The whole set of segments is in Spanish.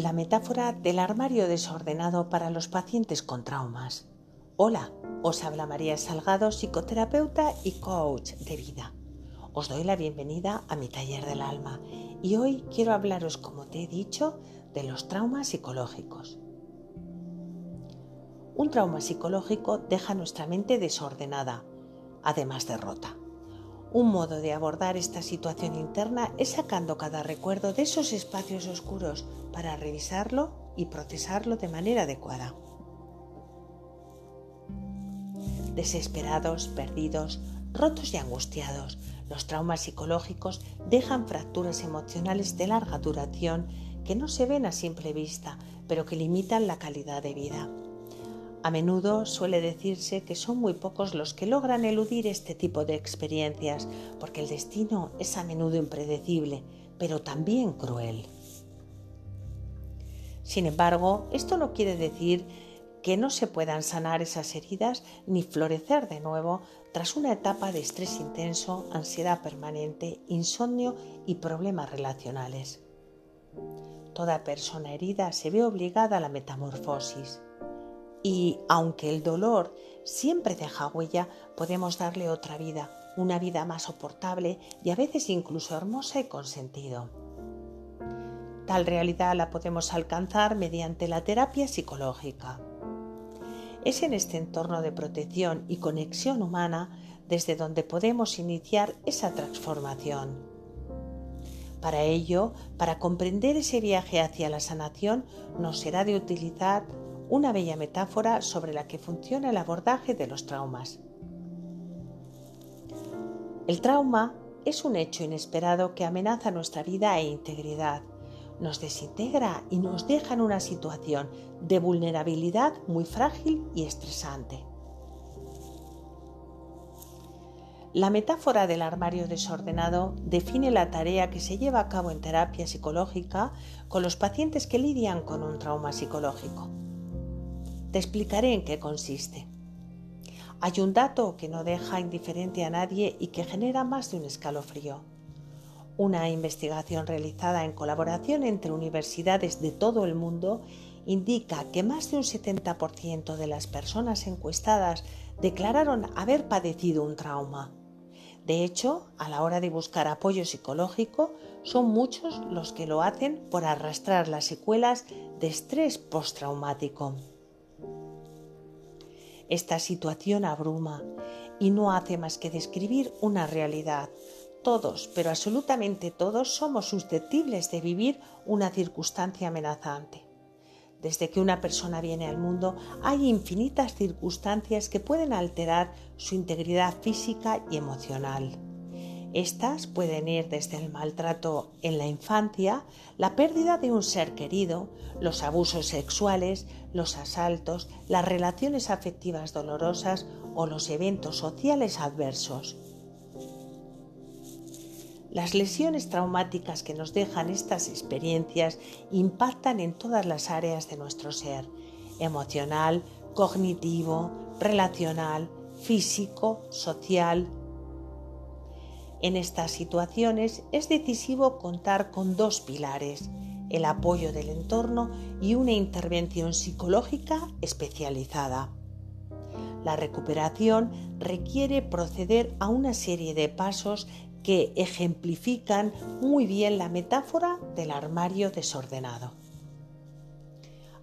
la metáfora del armario desordenado para los pacientes con traumas. Hola, os habla María Salgado, psicoterapeuta y coach de vida. Os doy la bienvenida a mi taller del alma y hoy quiero hablaros, como te he dicho, de los traumas psicológicos. Un trauma psicológico deja nuestra mente desordenada, además de rota. Un modo de abordar esta situación interna es sacando cada recuerdo de esos espacios oscuros para revisarlo y procesarlo de manera adecuada. Desesperados, perdidos, rotos y angustiados, los traumas psicológicos dejan fracturas emocionales de larga duración que no se ven a simple vista, pero que limitan la calidad de vida. A menudo suele decirse que son muy pocos los que logran eludir este tipo de experiencias, porque el destino es a menudo impredecible, pero también cruel. Sin embargo, esto no quiere decir que no se puedan sanar esas heridas ni florecer de nuevo tras una etapa de estrés intenso, ansiedad permanente, insomnio y problemas relacionales. Toda persona herida se ve obligada a la metamorfosis y aunque el dolor siempre deja huella, podemos darle otra vida, una vida más soportable y a veces incluso hermosa y con sentido. Tal realidad la podemos alcanzar mediante la terapia psicológica. Es en este entorno de protección y conexión humana desde donde podemos iniciar esa transformación. Para ello, para comprender ese viaje hacia la sanación, nos será de utilizar una bella metáfora sobre la que funciona el abordaje de los traumas. El trauma es un hecho inesperado que amenaza nuestra vida e integridad, nos desintegra y nos deja en una situación de vulnerabilidad muy frágil y estresante. La metáfora del armario desordenado define la tarea que se lleva a cabo en terapia psicológica con los pacientes que lidian con un trauma psicológico. Te explicaré en qué consiste. Hay un dato que no deja indiferente a nadie y que genera más de un escalofrío. Una investigación realizada en colaboración entre universidades de todo el mundo indica que más de un 70% de las personas encuestadas declararon haber padecido un trauma. De hecho, a la hora de buscar apoyo psicológico, son muchos los que lo hacen por arrastrar las secuelas de estrés postraumático. Esta situación abruma y no hace más que describir una realidad. Todos, pero absolutamente todos, somos susceptibles de vivir una circunstancia amenazante. Desde que una persona viene al mundo hay infinitas circunstancias que pueden alterar su integridad física y emocional. Estas pueden ir desde el maltrato en la infancia, la pérdida de un ser querido, los abusos sexuales, los asaltos, las relaciones afectivas dolorosas o los eventos sociales adversos. Las lesiones traumáticas que nos dejan estas experiencias impactan en todas las áreas de nuestro ser, emocional, cognitivo, relacional, físico, social, en estas situaciones es decisivo contar con dos pilares, el apoyo del entorno y una intervención psicológica especializada. La recuperación requiere proceder a una serie de pasos que ejemplifican muy bien la metáfora del armario desordenado.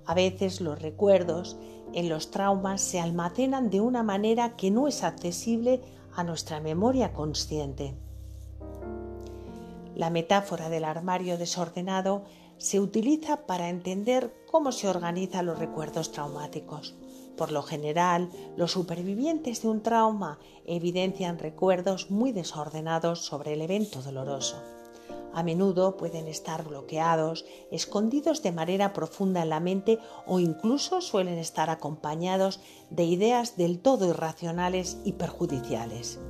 A veces los recuerdos en los traumas se almacenan de una manera que no es accesible a nuestra memoria consciente. La metáfora del armario desordenado se utiliza para entender cómo se organizan los recuerdos traumáticos. Por lo general, los supervivientes de un trauma evidencian recuerdos muy desordenados sobre el evento doloroso. A menudo pueden estar bloqueados, escondidos de manera profunda en la mente o incluso suelen estar acompañados de ideas del todo irracionales y perjudiciales.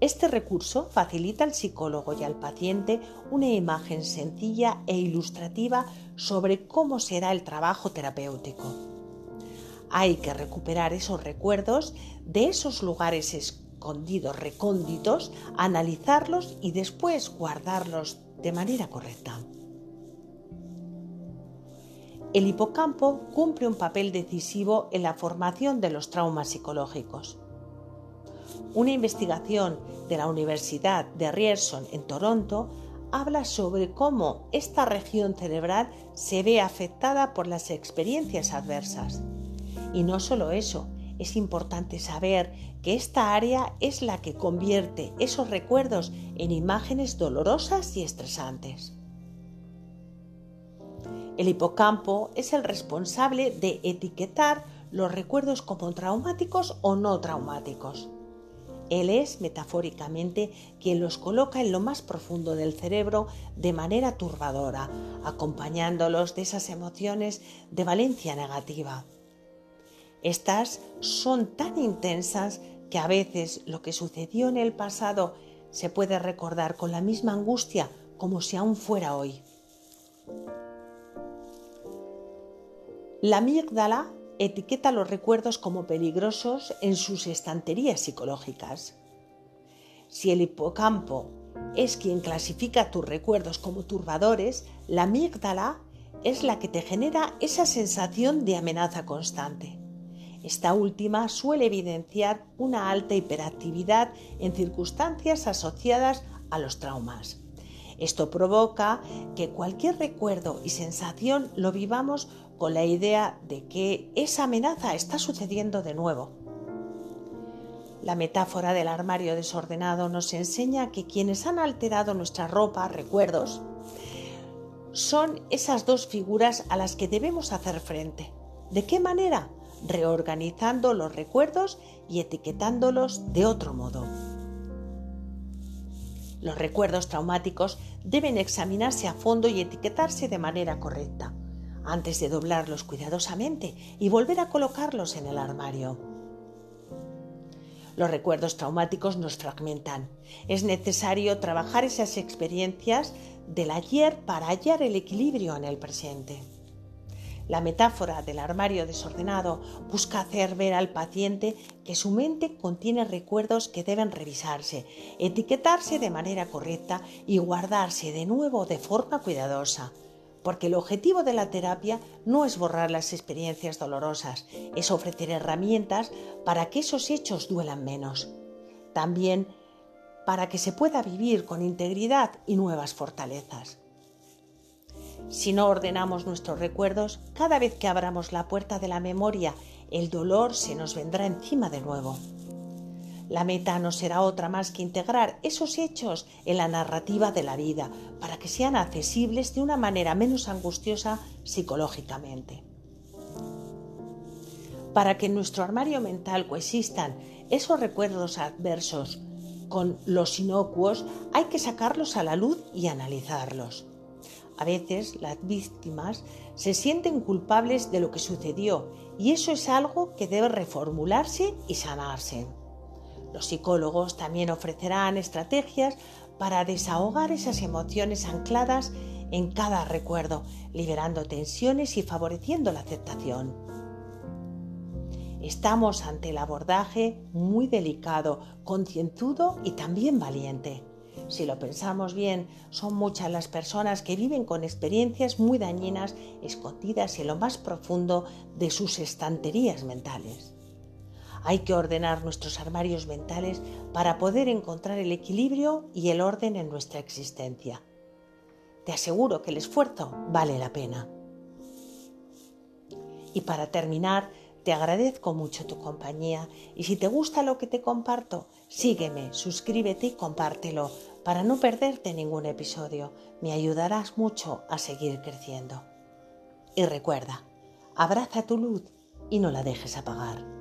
Este recurso facilita al psicólogo y al paciente una imagen sencilla e ilustrativa sobre cómo será el trabajo terapéutico. Hay que recuperar esos recuerdos de esos lugares escondidos, recónditos, analizarlos y después guardarlos de manera correcta. el hipocampo cumple un papel decisivo en la formación de los traumas psicológicos. Una investigación de la Universidad de Ryerson en Toronto habla sobre cómo esta región cerebral se ve afectada por las experiencias adversas. Y no solo eso, es importante saber que esta área es la que convierte esos recuerdos en imágenes dolorosas y estresantes. El hipocampo es el responsable de etiquetar los recuerdos como traumáticos o no traumáticos. Él es, metafóricamente, quien los coloca en lo más profundo del cerebro de manera turbadora, acompañándolos de esas emociones de valencia negativa. Estas son tan intensas que a veces lo que sucedió en el pasado se puede recordar con la misma angustia como si aún fuera hoy. La amígdala etiqueta los recuerdos como peligrosos en sus estanterías psicológicas. Si el hipocampo es quien clasifica tus recuerdos como turbadores, la amígdala es la que te genera esa sensación de amenaza constante. Esta última suele evidenciar una alta hiperactividad en circunstancias asociadas a los traumas. Esto provoca que cualquier recuerdo y sensación lo vivamos con la idea de que esa amenaza está sucediendo de nuevo. La metáfora del armario desordenado nos enseña que quienes han alterado nuestra ropa, recuerdos, son esas dos figuras a las que debemos hacer frente. ¿De qué manera? Reorganizando los recuerdos y etiquetándolos de otro modo. Los recuerdos traumáticos deben examinarse a fondo y etiquetarse de manera correcta, antes de doblarlos cuidadosamente y volver a colocarlos en el armario. Los recuerdos traumáticos nos fragmentan. Es necesario trabajar esas experiencias del ayer para hallar el equilibrio en el presente. La metáfora del armario desordenado busca hacer ver al paciente que su mente contiene recuerdos que deben revisarse, etiquetarse de manera correcta y guardarse de nuevo de forma cuidadosa. Porque el objetivo de la terapia no es borrar las experiencias dolorosas, es ofrecer herramientas para que esos hechos duelan menos. También para que se pueda vivir con integridad y nuevas fortalezas. Si no ordenamos nuestros recuerdos, cada vez que abramos la puerta de la memoria, el dolor se nos vendrá encima de nuevo. La meta no será otra más que integrar esos hechos en la narrativa de la vida para que sean accesibles de una manera menos angustiosa psicológicamente. Para que en nuestro armario mental coexistan esos recuerdos adversos con los inocuos, hay que sacarlos a la luz y analizarlos. A veces las víctimas se sienten culpables de lo que sucedió y eso es algo que debe reformularse y sanarse. Los psicólogos también ofrecerán estrategias para desahogar esas emociones ancladas en cada recuerdo, liberando tensiones y favoreciendo la aceptación. Estamos ante el abordaje muy delicado, concienzudo y también valiente. Si lo pensamos bien, son muchas las personas que viven con experiencias muy dañinas escondidas en lo más profundo de sus estanterías mentales. Hay que ordenar nuestros armarios mentales para poder encontrar el equilibrio y el orden en nuestra existencia. Te aseguro que el esfuerzo vale la pena. Y para terminar, te agradezco mucho tu compañía y si te gusta lo que te comparto, sígueme, suscríbete y compártelo para no perderte ningún episodio. Me ayudarás mucho a seguir creciendo. Y recuerda, abraza tu luz y no la dejes apagar.